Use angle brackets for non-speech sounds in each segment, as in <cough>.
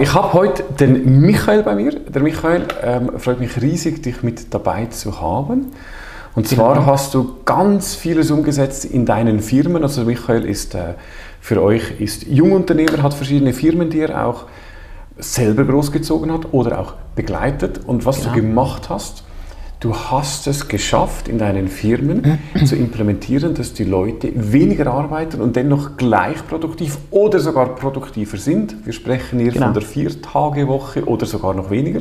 Ich habe heute den Michael bei mir. Der Michael ähm, freut mich riesig, dich mit dabei zu haben. Und zwar genau. hast du ganz vieles umgesetzt in deinen Firmen. Also Michael ist äh, für euch ist Jungunternehmer, hat verschiedene Firmen, die er auch selber großgezogen hat oder auch begleitet. Und was genau. du gemacht hast, du hast es geschafft, in deinen Firmen zu implementieren, dass die Leute weniger arbeiten und dennoch gleich produktiv oder sogar produktiver sind. Wir sprechen hier genau. von der Vier-Tage-Woche oder sogar noch weniger.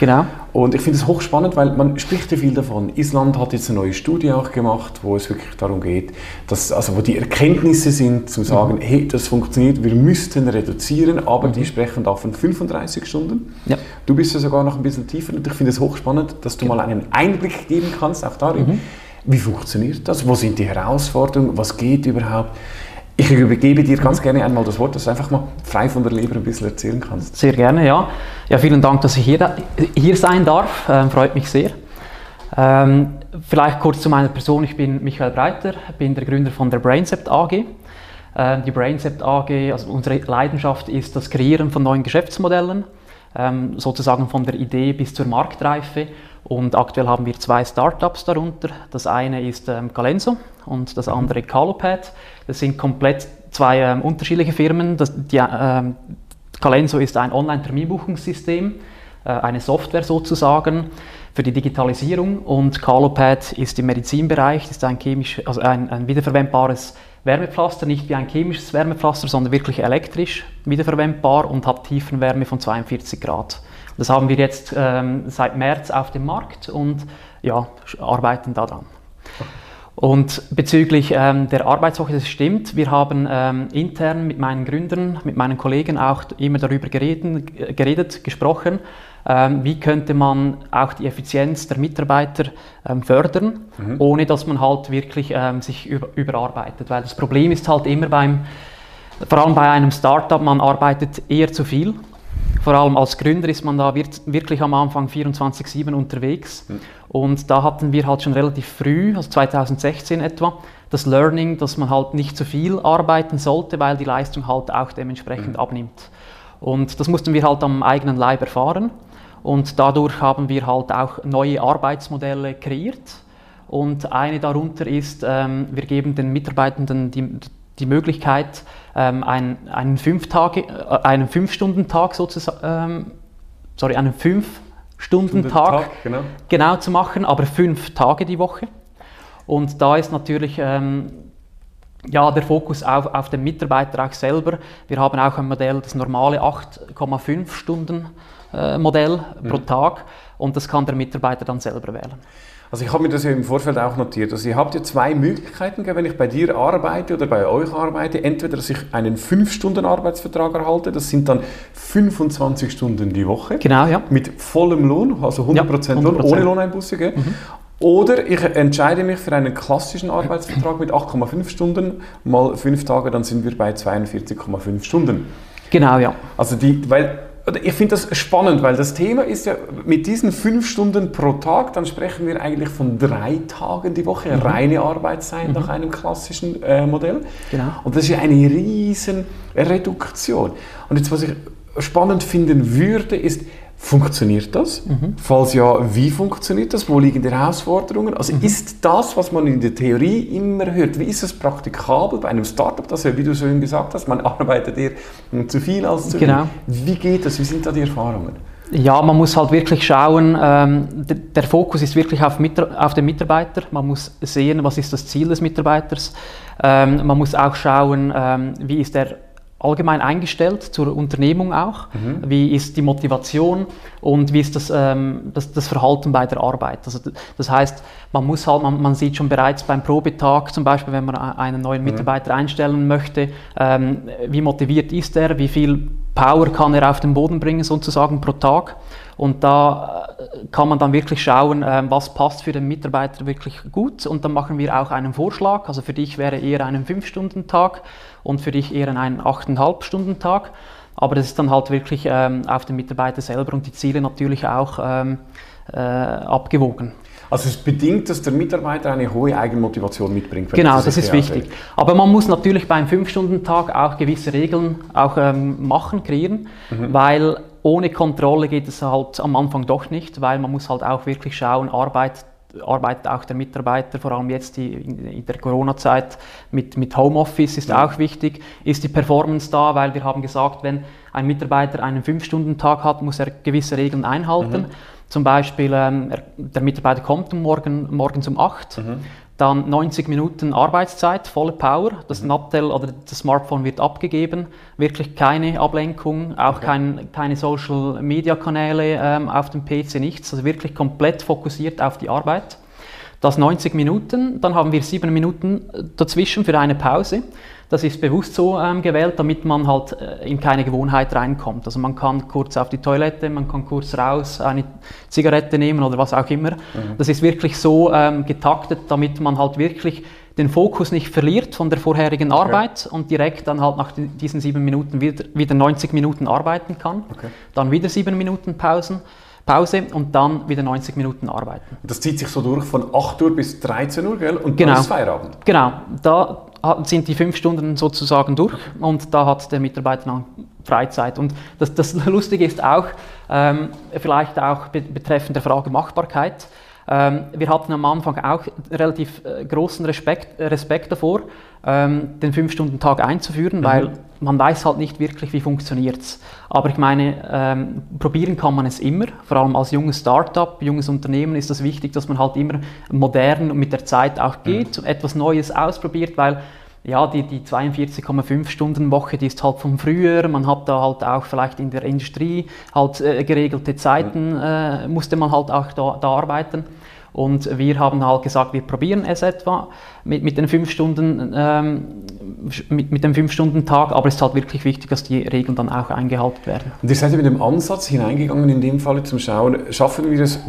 Genau. Und ich finde es hochspannend, weil man spricht ja viel davon. Island hat jetzt eine neue Studie auch gemacht, wo es wirklich darum geht, dass, also wo die Erkenntnisse sind, zu sagen, mhm. hey, das funktioniert, wir müssten reduzieren, aber mhm. die sprechen da von 35 Stunden. Ja. Du bist ja sogar noch ein bisschen tiefer und ich finde es hochspannend, dass du mal einen Einblick geben kannst, auch darin, mhm. wie funktioniert das, wo sind die Herausforderungen, was geht überhaupt. Ich übergebe dir ganz gerne einmal das Wort, dass du einfach mal frei von der Leber ein bisschen erzählen kannst. Sehr gerne, ja. Ja, vielen Dank, dass ich hier, hier sein darf. Ähm, freut mich sehr. Ähm, vielleicht kurz zu meiner Person. Ich bin Michael Breiter, bin der Gründer von der Braincept AG. Ähm, die Braincept AG, also unsere Leidenschaft ist das Kreieren von neuen Geschäftsmodellen, ähm, sozusagen von der Idee bis zur Marktreife. Und aktuell haben wir zwei Startups darunter. Das eine ist ähm, Calenso und das andere Calopad. Das sind komplett zwei ähm, unterschiedliche Firmen. Das, die, ähm, Calenso ist ein Online-Terminbuchungssystem, äh, eine Software sozusagen für die Digitalisierung und Calopad ist im Medizinbereich, ist ein, chemisch, also ein, ein wiederverwendbares Wärmepflaster, nicht wie ein chemisches Wärmepflaster, sondern wirklich elektrisch wiederverwendbar und hat Tiefenwärme von 42 Grad. Das haben wir jetzt ähm, seit März auf dem Markt und ja, arbeiten daran. Und bezüglich ähm, der Arbeitswoche, das stimmt. Wir haben ähm, intern mit meinen Gründern, mit meinen Kollegen auch immer darüber gereden, geredet, gesprochen, ähm, wie könnte man auch die Effizienz der Mitarbeiter ähm, fördern, mhm. ohne dass man halt wirklich ähm, sich über, überarbeitet. Weil das Problem ist halt immer beim, vor allem bei einem Startup, man arbeitet eher zu viel vor allem als Gründer ist man da wirklich am Anfang 24-7 unterwegs. Mhm. Und da hatten wir halt schon relativ früh, also 2016 etwa, das Learning, dass man halt nicht zu viel arbeiten sollte, weil die Leistung halt auch dementsprechend mhm. abnimmt. Und das mussten wir halt am eigenen Leib erfahren. Und dadurch haben wir halt auch neue Arbeitsmodelle kreiert. Und eine darunter ist, ähm, wir geben den Mitarbeitenden die, die Möglichkeit, ähm, einen, einen, fünf Tage, äh, einen Fünf-Stunden-Tag sozusagen, ähm, sorry, einen Fünf-Stunden-Tag genau. genau. zu machen, aber fünf Tage die Woche. Und da ist natürlich ähm, ja, der Fokus auf, auf den Mitarbeiter auch selber. Wir haben auch ein Modell, das normale 8,5 Stunden äh, Modell mhm. pro Tag und das kann der Mitarbeiter dann selber wählen. Also ich habe mir das ja im Vorfeld auch notiert. Also ihr habt ja zwei Möglichkeiten, wenn ich bei dir arbeite oder bei euch arbeite. Entweder, dass ich einen 5-Stunden-Arbeitsvertrag erhalte, das sind dann 25 Stunden die Woche. Genau, ja. Mit vollem Lohn, also 100%, ja, 100%. Lohn, ohne Lohneinbuße. Gell? Mhm. Oder ich entscheide mich für einen klassischen Arbeitsvertrag mit 8,5 Stunden mal 5 Tage, dann sind wir bei 42,5 Stunden. Genau, ja. Also die, weil ich finde das spannend, weil das Thema ist ja mit diesen fünf Stunden pro Tag, dann sprechen wir eigentlich von drei Tagen die Woche, mhm. reine Arbeitszeit mhm. nach einem klassischen äh, Modell. Genau. Und das ist ja eine riesen Reduktion. Und jetzt, was ich spannend finden würde, ist, Funktioniert das? Mhm. Falls ja, wie funktioniert das? Wo liegen die Herausforderungen? Also mhm. ist das, was man in der Theorie immer hört, wie ist es praktikabel bei einem Startup, das ja, wie du so schön gesagt hast, man <laughs> arbeitet eher zu viel als zu genau. viel. Wie geht das? Wie sind da die Erfahrungen? Ja, man muss halt wirklich schauen, ähm, der Fokus ist wirklich auf, auf, den Mitarbeiter. Man muss sehen, was ist das Ziel des Mitarbeiters. Ähm, man muss auch schauen, ähm, wie ist der allgemein eingestellt zur Unternehmung auch? Mhm. Wie ist die Motivation und wie ist das, ähm, das, das, Verhalten bei der Arbeit? Also das heißt, man muss halt, man, man, sieht schon bereits beim Probetag zum Beispiel, wenn man einen neuen mhm. Mitarbeiter mhm. einstellen möchte, ähm, wie motiviert ist er, wie viel Power kann er auf den Boden bringen sozusagen pro Tag. Und da äh, kann man dann wirklich schauen, ähm, was passt für den Mitarbeiter wirklich gut. Und dann machen wir auch einen Vorschlag. Also für dich wäre eher ein 5-Stunden-Tag und für dich eher ein 8,5-Stunden-Tag. Aber das ist dann halt wirklich ähm, auf den Mitarbeiter selber und die Ziele natürlich auch ähm, äh, abgewogen. Also es bedingt, dass der Mitarbeiter eine hohe Eigenmotivation mitbringt. Genau, das ist wichtig. Aber man muss natürlich beim 5-Stunden-Tag auch gewisse Regeln auch ähm, machen, kreieren, mhm. weil ohne Kontrolle geht es halt am Anfang doch nicht, weil man muss halt auch wirklich schauen, Arbeit arbeitet auch der Mitarbeiter, vor allem jetzt die, in der Corona-Zeit mit, mit Homeoffice ist ja. auch wichtig. Ist die Performance da, weil wir haben gesagt, wenn ein Mitarbeiter einen 5-Stunden-Tag hat, muss er gewisse Regeln einhalten. Mhm. Zum Beispiel, ähm, der Mitarbeiter kommt morgen, morgens um 8 mhm. Dann 90 Minuten Arbeitszeit, volle Power. Das mhm. Nattel oder das Smartphone wird abgegeben. Wirklich keine Ablenkung, auch okay. kein, keine Social Media Kanäle ähm, auf dem PC, nichts. Also wirklich komplett fokussiert auf die Arbeit. Das 90 Minuten, dann haben wir sieben Minuten dazwischen für eine Pause. Das ist bewusst so ähm, gewählt, damit man halt äh, in keine Gewohnheit reinkommt. Also man kann kurz auf die Toilette, man kann kurz raus, eine Zigarette nehmen oder was auch immer. Mhm. Das ist wirklich so ähm, getaktet, damit man halt wirklich den Fokus nicht verliert von der vorherigen Arbeit okay. und direkt dann halt nach diesen sieben Minuten wieder, wieder 90 Minuten arbeiten kann. Okay. Dann wieder sieben Minuten Pausen. Pause und dann wieder 90 Minuten arbeiten. Das zieht sich so durch von 8 Uhr bis 13 Uhr, gell? Und genau. dann ist Feierabend. Genau. Da sind die fünf Stunden sozusagen durch und da hat der Mitarbeiter dann Freizeit. Und das, das Lustige ist auch, ähm, vielleicht auch betreffend der Frage Machbarkeit, ähm, wir hatten am Anfang auch relativ äh, großen Respekt, Respekt davor, ähm, den Fünf-Stunden-Tag einzuführen, mhm. weil man weiß halt nicht wirklich, wie funktioniert es. Aber ich meine, ähm, probieren kann man es immer. Vor allem als junges Startup, junges Unternehmen ist es das wichtig, dass man halt immer modern und mit der Zeit auch geht, mhm. etwas Neues ausprobiert, weil ja, die, die 42,5 Stunden Woche, die ist halt von früher. Man hat da halt auch vielleicht in der Industrie halt äh, geregelte Zeiten, äh, musste man halt auch da, da, arbeiten. Und wir haben halt gesagt, wir probieren es etwa mit, mit den fünf Stunden, ähm, mit, mit dem fünf Stunden Tag, aber es ist halt wirklich wichtig, dass die Regeln dann auch eingehalten werden. Und ihr seid ja mit dem Ansatz hineingegangen, in dem Fall zum Schauen, schaffen wir es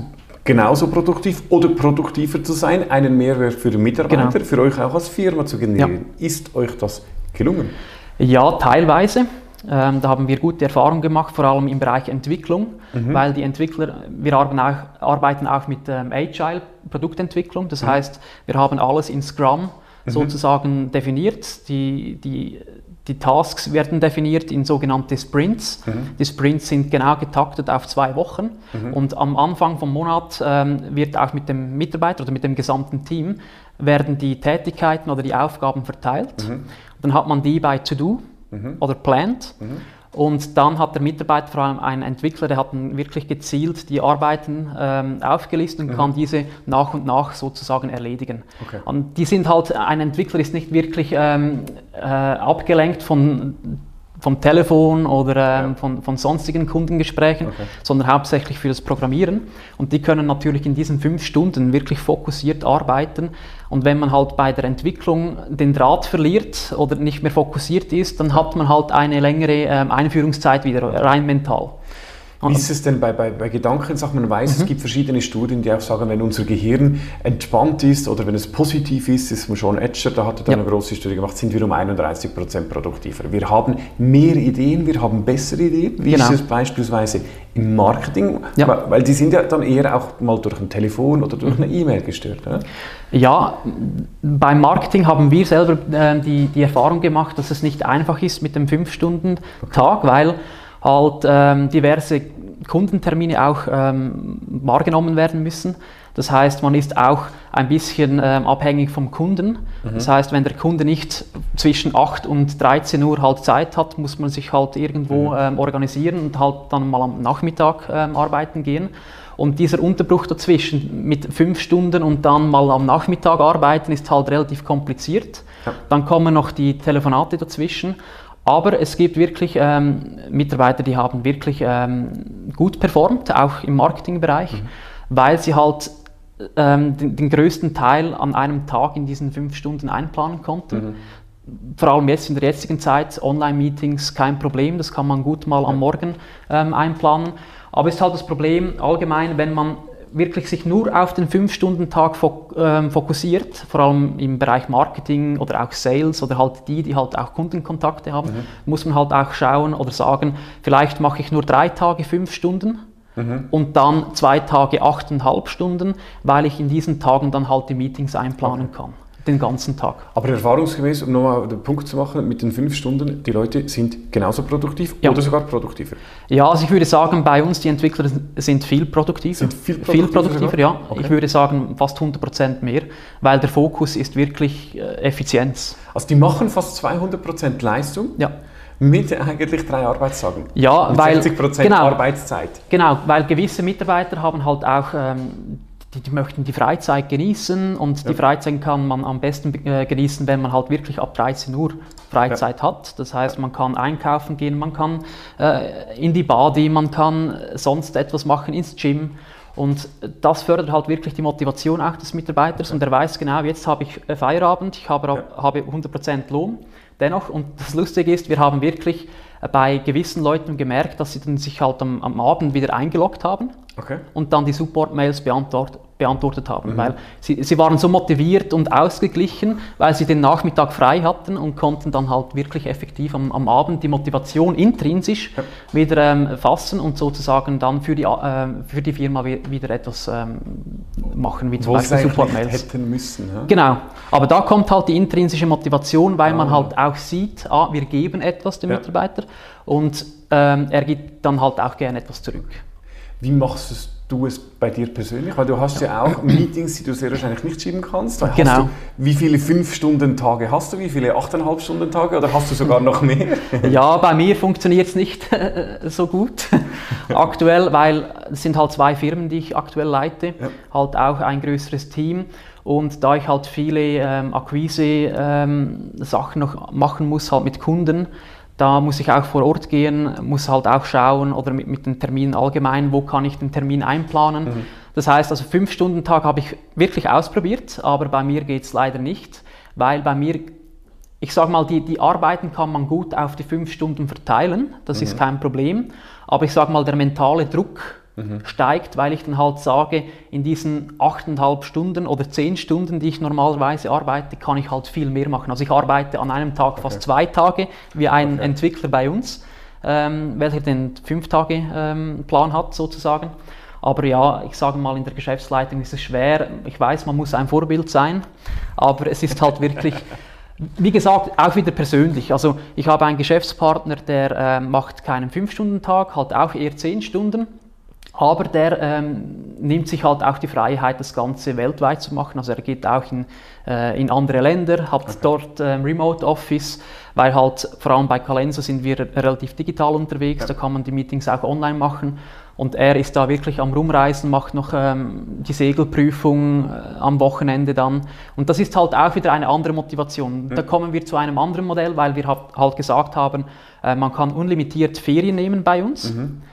genauso produktiv oder produktiver zu sein, einen Mehrwert für den Mitarbeiter, genau. für euch auch als Firma zu generieren. Ja. Ist euch das gelungen? Ja, teilweise. Ähm, da haben wir gute Erfahrungen gemacht, vor allem im Bereich Entwicklung, mhm. weil die Entwickler, wir arbeiten auch, arbeiten auch mit ähm, Agile Produktentwicklung, das mhm. heißt, wir haben alles in Scrum mhm. sozusagen definiert. Die, die die Tasks werden definiert in sogenannte Sprints. Mhm. Die Sprints sind genau getaktet auf zwei Wochen mhm. und am Anfang vom Monat ähm, wird auch mit dem Mitarbeiter oder mit dem gesamten Team werden die Tätigkeiten oder die Aufgaben verteilt. Mhm. Dann hat man die bei To Do mhm. oder Planned mhm. Und dann hat der Mitarbeiter, vor allem ein Entwickler, der hat wirklich gezielt die Arbeiten ähm, aufgelistet und mhm. kann diese nach und nach sozusagen erledigen. Okay. Und die sind halt, ein Entwickler ist nicht wirklich ähm, äh, abgelenkt von vom Telefon oder ähm, ja. von, von, sonstigen Kundengesprächen, okay. sondern hauptsächlich für das Programmieren. Und die können natürlich in diesen fünf Stunden wirklich fokussiert arbeiten. Und wenn man halt bei der Entwicklung den Draht verliert oder nicht mehr fokussiert ist, dann hat man halt eine längere ähm, Einführungszeit wieder rein mental. Wie ist es denn bei, bei, bei Gedankensachen? Man weiß, mhm. es gibt verschiedene Studien, die auch sagen, wenn unser Gehirn entspannt ist oder wenn es positiv ist, ist man schon Edger, da hat er ja. eine große Studie gemacht, sind wir um 31% produktiver. Wir haben mehr Ideen, wir haben bessere Ideen. Wie genau. ist es beispielsweise im Marketing? Ja. Weil die sind ja dann eher auch mal durch ein Telefon oder durch eine E-Mail gestört. Oder? Ja, beim Marketing haben wir selber äh, die, die Erfahrung gemacht, dass es nicht einfach ist mit dem 5-Stunden-Tag, okay. weil halt ähm, diverse Kundentermine auch ähm, wahrgenommen werden müssen. Das heißt, man ist auch ein bisschen ähm, abhängig vom Kunden. Mhm. Das heißt, wenn der Kunde nicht zwischen 8 und 13 Uhr halt Zeit hat, muss man sich halt irgendwo mhm. ähm, organisieren und halt dann mal am Nachmittag ähm, arbeiten gehen. Und dieser Unterbruch dazwischen mit fünf Stunden und dann mal am Nachmittag arbeiten ist halt relativ kompliziert. Ja. Dann kommen noch die Telefonate dazwischen. Aber es gibt wirklich ähm, Mitarbeiter, die haben wirklich ähm, gut performt, auch im Marketingbereich, mhm. weil sie halt ähm, den, den, größten Teil an einem Tag in diesen fünf Stunden einplanen konnten. Mhm. Vor allem jetzt in der jetzigen Zeit, Online-Meetings kein Problem, das kann man gut mal am Morgen ähm, einplanen. Aber es ist halt das Problem allgemein, wenn man wirklich sich nur auf den 5-Stunden-Tag ähm, fokussiert, vor allem im Bereich Marketing oder auch Sales oder halt die, die halt auch Kundenkontakte haben, mhm. muss man halt auch schauen oder sagen, vielleicht mache ich nur drei Tage fünf Stunden mhm. und dann zwei Tage achteinhalb Stunden, weil ich in diesen Tagen dann halt die Meetings einplanen okay. kann den ganzen Tag. Aber erfahrungsgemäß, um nochmal den Punkt zu machen, mit den fünf Stunden, die Leute sind genauso produktiv ja. oder sogar produktiver? Ja, also ich würde sagen, bei uns die Entwickler sind viel produktiver. Sind viel produktiver, viel produktiver ja. Okay. Ich würde sagen fast 100% mehr, weil der Fokus ist wirklich äh, Effizienz. Also die machen fast 200% Leistung? Ja. Mit eigentlich drei Arbeitstagen. Ja, mit weil 60% genau, Arbeitszeit. Genau, weil gewisse Mitarbeiter haben halt auch ähm, die, die, möchten die Freizeit genießen und ja. die Freizeit kann man am besten äh, genießen, wenn man halt wirklich ab 13 Uhr Freizeit ja. hat. Das heißt, man kann einkaufen gehen, man kann äh, in die Badi, man kann sonst etwas machen ins Gym. Und das fördert halt wirklich die Motivation auch des Mitarbeiters und er weiß genau, jetzt habe ich äh, Feierabend, ich habe, habe 100% Lohn. Dennoch, und das Lustige ist, wir haben wirklich äh, bei gewissen Leuten gemerkt, dass sie dann sich halt am, am Abend wieder eingeloggt haben okay. und dann die Support-Mails beantwortet, beantwortet haben, mhm. weil sie, sie waren so motiviert und ausgeglichen, weil sie den Nachmittag frei hatten und konnten dann halt wirklich effektiv am, am Abend die Motivation intrinsisch ja. wieder ähm, fassen und sozusagen dann für die, äh, für die Firma wieder etwas ähm, machen, wie zum Wo Beispiel Support-Mails. hätten müssen. Ja? Genau, aber da kommt halt die intrinsische Motivation, weil ah. man halt auch sieht, ah, wir geben etwas dem ja. Mitarbeiter und ähm, er gibt dann halt auch gerne etwas zurück. Wie machst du es bei dir persönlich? Weil du hast ja auch <clears throat> Meetings, die du sehr wahrscheinlich nicht schieben kannst. Da genau. Du, wie viele 5-Stunden-Tage hast du? Wie viele 8,5 Stunden-Tage? Oder hast du sogar noch mehr? <laughs> ja, bei mir funktioniert es nicht so gut <laughs> aktuell, weil es sind halt zwei Firmen, die ich aktuell leite, ja. halt auch ein größeres Team. Und da ich halt viele ähm, Akquise-Sachen ähm, noch machen muss, halt mit Kunden, da muss ich auch vor Ort gehen, muss halt auch schauen oder mit, mit den Terminen allgemein, wo kann ich den Termin einplanen. Mhm. Das heißt, also fünf Stunden Tag habe ich wirklich ausprobiert, aber bei mir geht es leider nicht, weil bei mir, ich sage mal, die, die Arbeiten kann man gut auf die fünf Stunden verteilen, das mhm. ist kein Problem, aber ich sage mal, der mentale Druck, mhm. steigt, weil ich dann halt sage, in diesen achteinhalb Stunden oder zehn Stunden, die ich normalerweise arbeite, kann ich halt viel mehr machen. Also ich arbeite an einem Tag fast okay. zwei Tage, wie ein okay. Entwickler bei uns, ähm, welcher den Fünf-Tage-Plan ähm, hat sozusagen. Aber ja, ich sage mal, in der Geschäftsleitung ist es schwer. Ich weiß, man muss ein Vorbild sein, aber es ist halt wirklich, <laughs> wie gesagt, auch wieder persönlich. Also ich habe einen Geschäftspartner, der äh, macht keinen 5-Stunden-Tag, halt auch eher 10 Stunden. Aber der ähm, nimmt sich halt auch die Freiheit, das Ganze weltweit zu machen. Also er geht auch in, äh, in andere Länder, hat okay. dort ähm, Remote Office, weil halt vor allem bei Calenso sind wir relativ digital unterwegs, ja. da kann man die Meetings auch online machen. Und er ist da wirklich am Rumreisen, macht noch ähm, die Segelprüfung äh, am Wochenende dann. Und das ist halt auch wieder eine andere Motivation. Ja. Da kommen wir zu einem anderen Modell, weil wir halt gesagt haben, äh, man kann unlimitiert Ferien nehmen bei uns. Mhm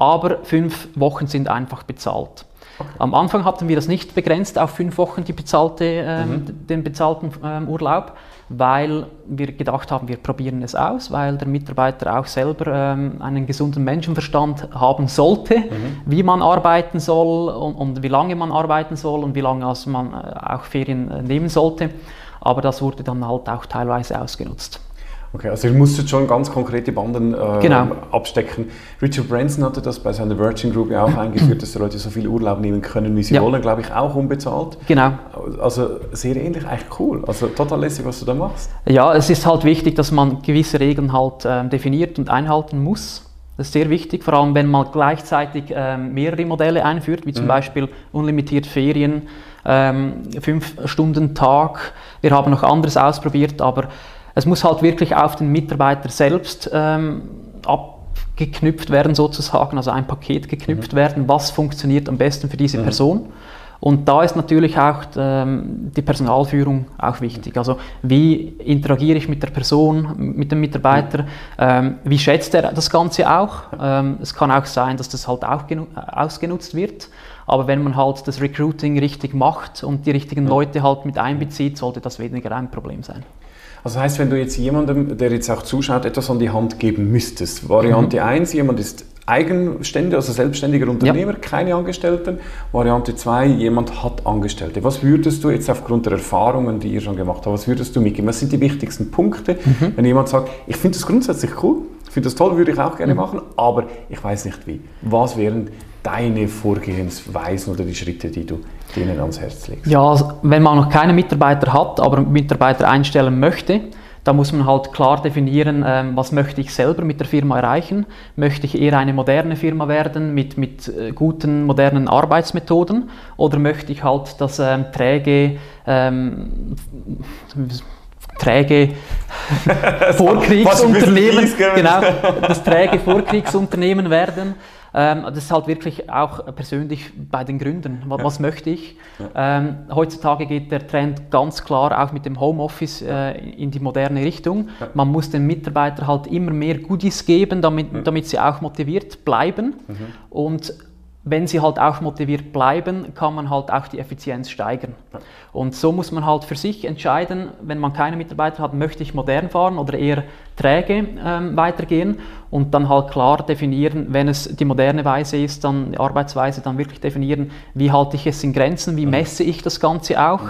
aber fünf Wochen sind einfach bezahlt. Okay. Am Anfang hatten wir das nicht begrenzt auf fünf Wochen die bezahlte, ähm, mhm. den bezahlten ähm, Urlaub, weil wir gedacht haben, wir probieren es aus, weil der Mitarbeiter auch selber ähm, einen gesunden Menschenverstand haben sollte, mhm. wie man arbeiten soll und, und, wie lange man arbeiten soll und wie lange also man äh, auch Ferien äh, nehmen sollte. Aber das wurde dann halt auch teilweise ausgenutzt. Okay, also ihr musstet schon ganz konkrete Banden äh, genau. abstecken. Richard Branson hatte das bei seiner Virgin Group ja auch <clears throat> eingeführt, dass die Leute so viel Urlaub nehmen können, wie sie ja. wollen, glaube ich, auch unbezahlt. Genau. Also sehr ähnlich, eigentlich cool. Also total lässig, was du da machst. Ja, es ist halt wichtig, dass man gewisse Regeln halt äh, definiert und einhalten muss. Das ist sehr wichtig, vor allem wenn man gleichzeitig ähm, mehrere Modelle einführt, wie zum mhm. Beispiel unlimitiert Ferien, ähm, fünf Stunden Tag. Wir haben noch anderes ausprobiert, aber es muss halt wirklich auf den Mitarbeiter selbst ähm, abgeknüpft werden, sozusagen, also ein Paket geknüpft mhm. werden, was funktioniert am besten für diese mhm. Person. Und da ist natürlich auch ähm, die Personalführung auch wichtig. Also wie interagiere ich mit der Person, mit dem Mitarbeiter, ähm, wie schätzt er das Ganze auch. Ähm, es kann auch sein, dass das halt auch ausgenutzt wird. Aber wenn man halt das Recruiting richtig macht und die richtigen Leute halt mit einbezieht, sollte das weniger ein Problem sein. Also das heißt, wenn du jetzt jemandem, der jetzt auch zuschaut, etwas an die Hand geben müsstest, Variante mhm. 1, jemand ist eigenständig, also selbstständiger Unternehmer, ja. keine Angestellten. Variante 2, jemand hat Angestellte. Was würdest du jetzt aufgrund der Erfahrungen, die ihr schon gemacht habt, was würdest du mitgeben? Was sind die wichtigsten Punkte, mhm. wenn jemand sagt, ich finde das grundsätzlich cool, Ich finde das toll, würde ich auch gerne mhm. machen, aber ich weiß nicht wie. Was wären deine Vorgehensweisen oder die Schritte, die du denen ans Herz legst? Ja, also, wenn man noch keine Mitarbeiter hat, aber Mitarbeiter einstellen möchte, da muss man halt klar definieren, ähm, was möchte ich selber mit der Firma erreichen. Möchte ich eher eine moderne Firma werden mit, mit äh, guten, modernen Arbeitsmethoden oder möchte ich halt das ähm, träge, ähm, träge <laughs> Vorkriegsunternehmen, genau, das träge Vorkriegsunternehmen werden? Ähm, das ist halt wirklich auch persönlich bei den Gründern. Was, ja. was möchte ich? Ja. Ähm, heutzutage geht der Trend ganz klar auch mit dem Homeoffice äh, in die moderne Richtung. Ja. Man muss den Mitarbeitern halt immer mehr Goodies geben, damit, damit sie auch motiviert bleiben. Mhm. Und wenn sie halt auch motiviert bleiben, kann man halt auch die Effizienz steigern. Und so muss man halt für sich entscheiden, wenn man keine Mitarbeiter hat, möchte ich modern fahren oder eher träge ähm, weitergehen und dann halt klar definieren, wenn es die moderne Weise ist, dann die Arbeitsweise, dann wirklich definieren, wie halte ich es in Grenzen, wie messe ich das Ganze auch.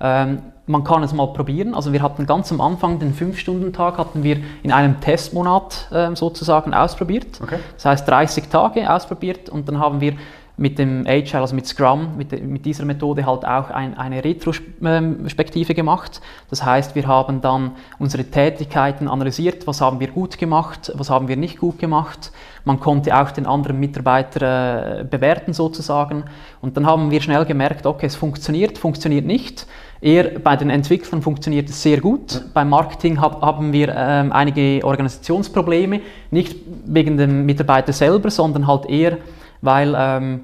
Ähm, man kann es mal probieren. Also wir hatten ganz am Anfang den 5-Stunden-Tag hatten wir in einem Testmonat äh, sozusagen ausprobiert. Okay. Das heißt 30 Tage ausprobiert und dann haben wir mit dem Agile, also mit Scrum, mit, mit dieser Methode halt auch ein, eine Retrospektive gemacht. Das heißt, wir haben dann unsere Tätigkeiten analysiert, was haben wir gut gemacht, was haben wir nicht gut gemacht. Man konnte auch den anderen Mitarbeiter äh, bewerten sozusagen. Und dann haben wir schnell gemerkt, okay, es funktioniert, funktioniert nicht. Eher bei den Entwicklern funktioniert es sehr gut. Ja. Beim Marketing hab, haben wir ähm, einige Organisationsprobleme, nicht wegen dem Mitarbeiter selber, sondern halt eher, weil ähm,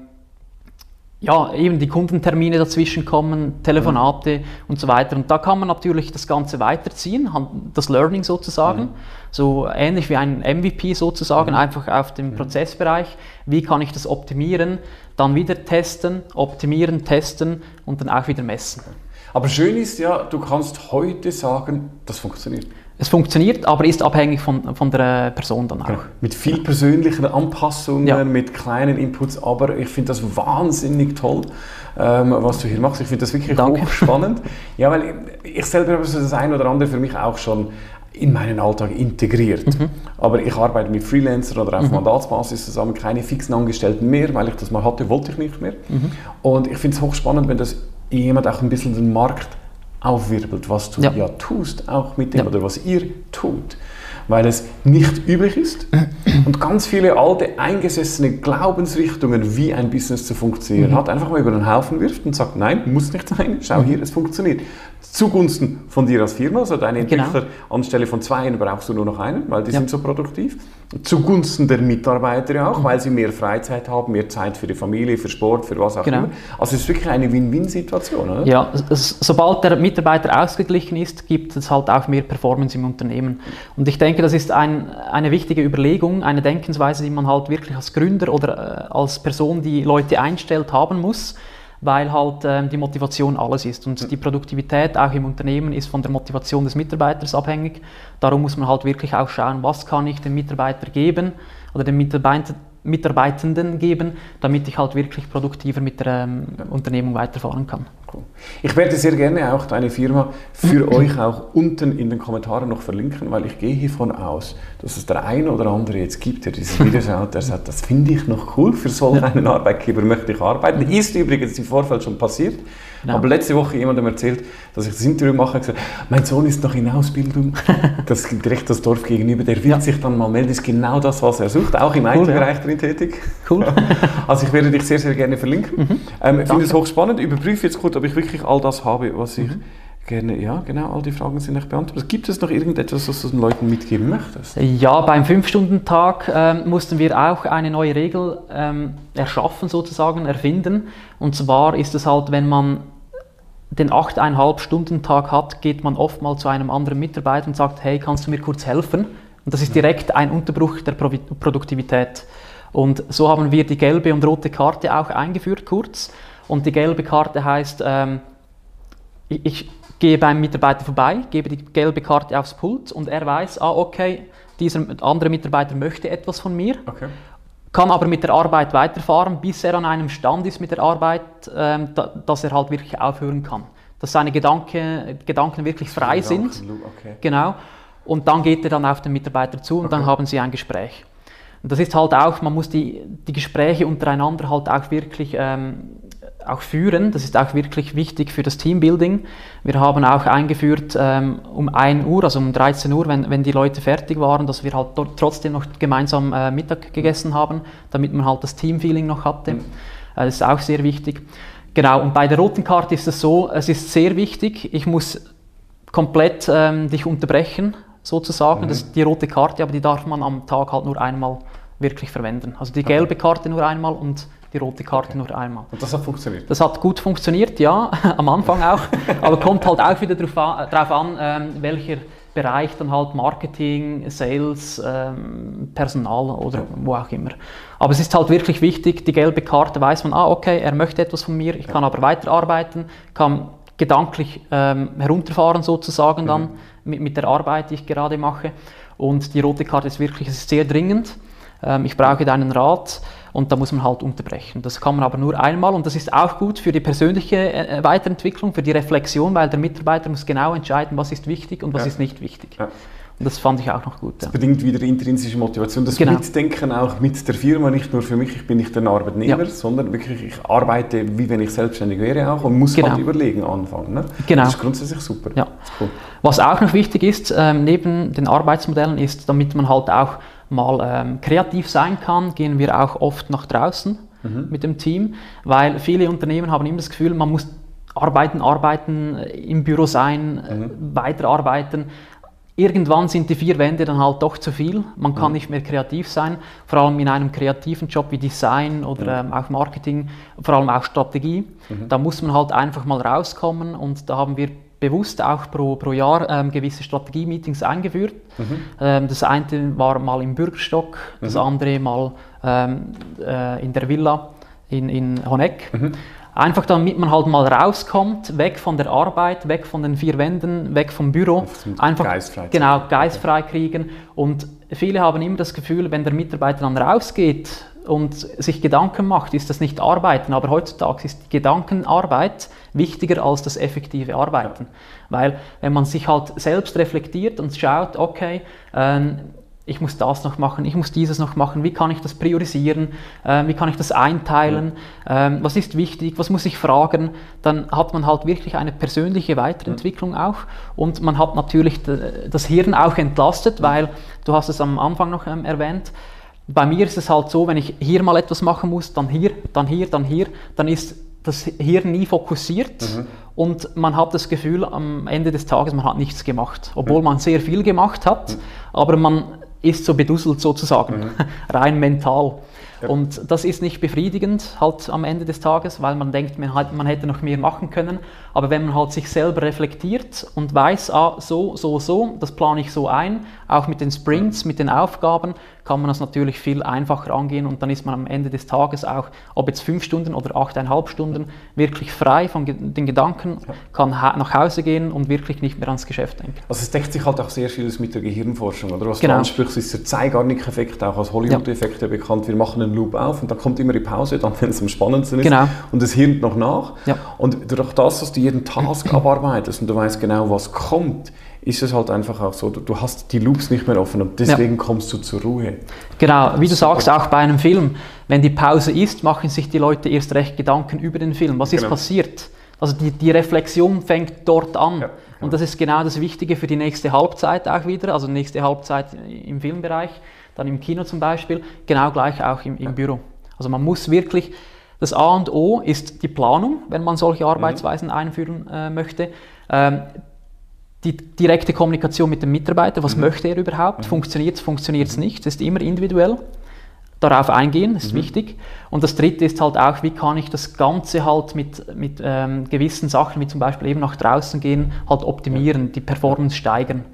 ja, eben die Kundentermine dazwischen kommen, Telefonate mhm. und so weiter. Und da kann man natürlich das Ganze weiterziehen, das Learning sozusagen, mhm. so ähnlich wie ein MVP sozusagen, mhm. einfach auf dem mhm. Prozessbereich. Wie kann ich das optimieren? Dann wieder testen, optimieren, testen und dann auch wieder messen. Aber schön ist ja, du kannst heute sagen, das funktioniert. Es funktioniert, aber ist abhängig von, von der Person dann auch. Ja, mit viel persönlichen Anpassungen, ja. mit kleinen Inputs, aber ich finde das wahnsinnig toll, ähm, was du hier machst. Ich finde das wirklich hochspannend. <laughs> ja, weil ich, ich selber habe das ein oder andere für mich auch schon in meinen Alltag integriert. Mhm. Aber ich arbeite mit Freelancern oder auf mhm. Mandatsbasis zusammen, keine fixen Angestellten mehr, weil ich das mal hatte, wollte ich nicht mehr. Mhm. Und ich finde es hochspannend, wenn das jemand auch ein bisschen den Markt aufwirbelt, was du ja, ja tust, auch mit dem ja. oder was ihr tut weil es nicht üblich ist <clears throat> und ganz viele alte, eingesessene Glaubensrichtungen, wie ein Business zu funktionieren mhm. hat, einfach mal über den Haufen wirft und sagt, nein, muss nicht sein, schau mhm. hier, es funktioniert. Zugunsten von dir als Firma, also deine. Entwickler genau. anstelle von zwei brauchst du nur noch einen, weil die ja. sind so produktiv. Zugunsten der Mitarbeiter auch, mhm. weil sie mehr Freizeit haben, mehr Zeit für die Familie, für Sport, für was auch genau. immer. Also es ist wirklich eine Win-Win-Situation, oder? Ja, sobald der Mitarbeiter ausgeglichen ist, gibt es halt auch mehr Performance im Unternehmen. Und ich denke, denke, das ist ein, eine wichtige Überlegung, eine Denkensweise, die man halt wirklich als Gründer oder äh, als Person, die Leute einstellt, haben muss, weil halt äh, die Motivation alles ist. Und die Produktivität auch im Unternehmen ist von der Motivation des Mitarbeiters abhängig. Darum muss man halt wirklich auch schauen, was kann ich dem Mitarbeiter geben oder dem Mitarbeiter Mitarbeitenden geben, damit ich halt wirklich produktiver mit der ähm, Unternehmung weiterfahren kann. Cool. Ich werde sehr gerne auch deine Firma für <clears throat> euch auch unten in den Kommentaren noch verlinken, weil ich gehe hiervon aus, dass es der eine oder andere jetzt gibt, der dieses Video <laughs> schaut, der sagt, das finde ich noch cool, für so einen Arbeitgeber möchte ich arbeiten. Ist übrigens im Vorfeld schon passiert. Genau. Aber letzte Woche jemandem erzählt, dass ich das Interview mache, gesagt, mein Sohn ist noch in Ausbildung, <laughs> das ist direkt das Dorf gegenüber, der will ja. sich dann mal melden, das ist genau das, was er sucht, auch im cool, IT-Bereich ja. drin tätig. Cool. <laughs> also ich werde dich sehr, sehr gerne verlinken. Mhm. Ähm, ich finde es hochspannend, überprüfe jetzt kurz, ob ich wirklich all das habe, was ich... Mhm gerne, ja, genau, all die Fragen sind nicht beantwortet. Gibt es noch irgendetwas, was du den Leuten mitgeben möchtest? Ja, beim 5-Stunden-Tag ähm, mussten wir auch eine neue Regel ähm, erschaffen, sozusagen, erfinden. Und zwar ist es halt, wenn man den 8,5 Stunden Tag hat, geht man oft mal zu einem anderen Mitarbeiter und sagt, hey, kannst du mir kurz helfen? Und das ist direkt ein Unterbruch der Pro Produktivität. Und so haben wir die gelbe und rote Karte auch eingeführt kurz. Und die gelbe Karte heißt, ähm, ich, ich gehe beim Mitarbeiter vorbei, gebe die gelbe Karte aufs Pult und er weiß, ah, okay, dieser andere Mitarbeiter möchte etwas von mir. Okay kann aber mit der Arbeit weiterfahren, bis er an einem Stand ist mit der Arbeit, ähm, da, dass er halt wirklich aufhören kann. Dass seine Gedanke, Gedanken wirklich frei sind. Okay. Genau. und dann geht er dann auf den Mitarbeiter zu und okay. dann haben sie ein Gespräch. Und das ist halt auch, man muss die, die Gespräche untereinander halt auch wirklich ähm, auch führen. Das ist auch wirklich wichtig für das Teambuilding. Wir haben auch eingeführt ähm, um 1 Uhr, also um 13 Uhr, wenn, wenn die Leute fertig waren, dass wir halt dort trotzdem noch gemeinsam äh, Mittag gegessen haben, damit man halt das Teamfeeling noch hatte. Mhm. Äh, das ist auch sehr wichtig. Genau, und bei der roten Karte ist es so, es ist sehr wichtig, ich muss komplett ähm, dich unterbrechen, sozusagen. Mhm. Das ist die rote Karte, aber die darf man am Tag halt nur einmal wirklich verwenden. Also die gelbe Karte nur einmal und die rote Karte okay. nur einmal. Und das hat funktioniert? Das hat gut funktioniert, ja, <laughs> am Anfang auch. aber kommt halt auch wieder darauf an, ähm, welcher Bereich dann halt Marketing, Sales, ähm, Personal oder ja. wo auch immer. Aber es ist halt wirklich wichtig, die gelbe Karte weiß man, ah okay, er möchte etwas von mir, ich ja. kann aber weiterarbeiten, kann gedanklich ähm, herunterfahren sozusagen mhm. dann mit, mit der Arbeit, die ich gerade mache. Und die rote Karte ist wirklich, es ist sehr dringend. Ähm, ich brauche deinen Rat und da muss man halt unterbrechen. Das kann man aber nur einmal und das ist auch gut für die persönliche äh, Weiterentwicklung, für die Reflexion, weil der Mitarbeiter muss genau entscheiden, was ist wichtig und was ja. ist nicht wichtig. Ja. Und das fand ich auch noch gut. Das bedingt wieder intrinsische Motivation, das genau. Mitdenken auch mit der Firma, nicht nur für mich, ich bin nicht ein Arbeitnehmer, ja. sondern wirklich, ich arbeite, wie wenn ich selbstständig wäre auch und muss genau. halt überlegen anfangen. Ne? Genau. Das ist grundsätzlich super. Ja. Cool. Was auch noch wichtig ist, ähm, neben den Arbeitsmodellen, ist, damit man halt auch mal ähm, kreativ sein kann, gehen wir auch oft nach draußen mhm. mit dem Team, weil viele Unternehmen haben immer das Gefühl, man muss arbeiten, arbeiten, im Büro sein, mhm. weiterarbeiten irgendwann sind die vier Wände dann halt doch zu viel. Man kann mhm. nicht mehr kreativ sein, vor allem in einem kreativen Job wie Design oder mhm. ähm, auch Marketing, vor allem auch Strategie. Mhm. Da muss man halt einfach mal rauskommen und da haben wir bewusst auch pro, pro Jahr ähm, gewisse Strategie-Meetings eingeführt. Mhm. Ähm, das eine war mal im Bürgerstock, das mhm. andere mal ähm, äh, in der Villa in, in Honeck. Mhm. Einfach damit man halt mal rauskommt, weg von der Arbeit, weg von den vier Wänden, weg vom Büro. Einfach geistfrei genau, geistfrei kriegen. Und viele haben immer das Gefühl, wenn der Mitarbeiter dann rausgeht und sich Gedanken macht, ist das nicht Arbeiten. Aber heutzutage ist die Gedankenarbeit wichtiger als das effektive Arbeiten. Weil wenn man sich halt selbst reflektiert und schaut, okay, ähm, ich muss das noch machen, ich muss dieses noch machen, wie kann ich das priorisieren, äh, wie kann ich das einteilen, ähm, was ist wichtig, was muss ich fragen, dann hat man halt wirklich eine persönliche Weiterentwicklung ja. auch und man hat natürlich das Hirn auch entlastet, weil du hast es am Anfang noch ähm, erwähnt, bei mir ist es halt so, wenn ich hier mal etwas machen muss, dann hier, dann hier, dann hier, dann ist das Hirn nie fokussiert mhm. und man hat das Gefühl am Ende des Tages, man hat nichts gemacht, obwohl mhm. man sehr viel gemacht hat, mhm. aber man ist so bedusselt sozusagen, mhm. <laughs> rein mental. Ja. Und das ist nicht befriedigend halt am Ende des Tages, weil man denkt, man, hat, man hätte noch mehr machen können. Aber wenn man halt sich selber reflektiert und weiß, ah, so, so, so, das plane ich so ein, auch mit den Sprints, mit den Aufgaben, kann man das natürlich viel einfacher angehen und dann ist man am Ende des Tages auch, ob jetzt fünf Stunden oder achteinhalb Stunden, wirklich frei von den Gedanken, kann nach Hause gehen und wirklich nicht mehr ans Geschäft denken. Also es deckt sich halt auch sehr vieles mit der Gehirnforschung, oder? Was genau. du ansprichst, ist der Zeigarnik-Effekt, auch als Hollywood-Effekt ja. bekannt. Wir machen einen Loop auf und dann kommt immer die Pause, dann wenn es am spannendsten ist genau. und es hirnt noch nach. Ja. Und durch das, dass du jeden Task <clears throat> abarbeitest und du weißt genau, was kommt, ist es halt einfach auch so, du hast die Loops nicht mehr offen und deswegen ja. kommst du zur Ruhe. Genau, wie du sagst, auch bei einem Film, wenn die Pause ist, machen sich die Leute erst recht Gedanken über den Film. Was ist genau. passiert? Also die, die Reflexion fängt dort an. Ja, genau. Und das ist genau das Wichtige für die nächste Halbzeit auch wieder, also nächste Halbzeit im Filmbereich, dann im Kino zum Beispiel, genau gleich auch im, im. Büro. Also man muss wirklich das A und O ist die Planung, wenn man solche mhm. Arbeitsweisen einführen äh, möchte. Ähm, die direkte Kommunikation mit dem Mitarbeiter, was mhm. möchte er überhaupt, mhm. funktioniert es, funktioniert es mhm. nicht, das ist immer individuell. Darauf eingehen, ist mhm. wichtig. Und das dritte ist halt auch, wie kann ich das Ganze halt mit, mit ähm, gewissen Sachen, wie zum Beispiel eben nach draußen gehen, halt optimieren, die Performance steigern.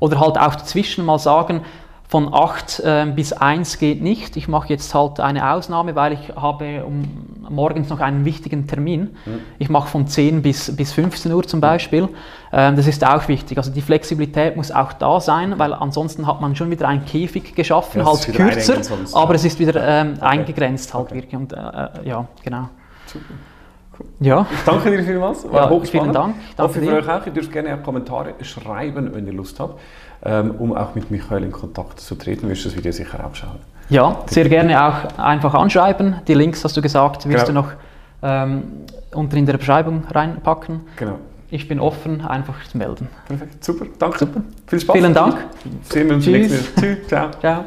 Oder halt auch dazwischen mal sagen, von 8 äh, bis 1 geht nicht. Ich mache jetzt halt eine Ausnahme, weil ich habe um, morgens noch einen wichtigen Termin. Mhm. Ich mache von 10 bis, bis 15 Uhr zum Beispiel. Ähm, das ist auch wichtig. Also die Flexibilität muss auch da sein, weil ansonsten hat man schon wieder einen Käfig geschaffen, halt kürzer, aber es ist wieder ähm, okay. eingegrenzt halt okay. wirklich. Und, äh, äh, ja, genau. Super. Ja. Ich danke dir vielmals. War Ja, vielen Dank. Ich Danke hoffe für euch auch. Ihr dürft gerne auch Kommentare schreiben, wenn ihr Lust habt, um auch mit Michael in Kontakt zu treten. Du wirst das Video sicher auch schauen. Ja, sehr gerne auch einfach anschreiben. Die Links, hast du gesagt, wirst Genau. du noch ähm, unten in der Beschreibung reinpacken. Genau. Ich bin offen, einfach zu melden. Perfekt. Super. Danke. Super. Viel Spaß. Vielen Dank. Sehen wir uns Tschüss. nächsten Mal. Tschüss. Ciao. Ciao.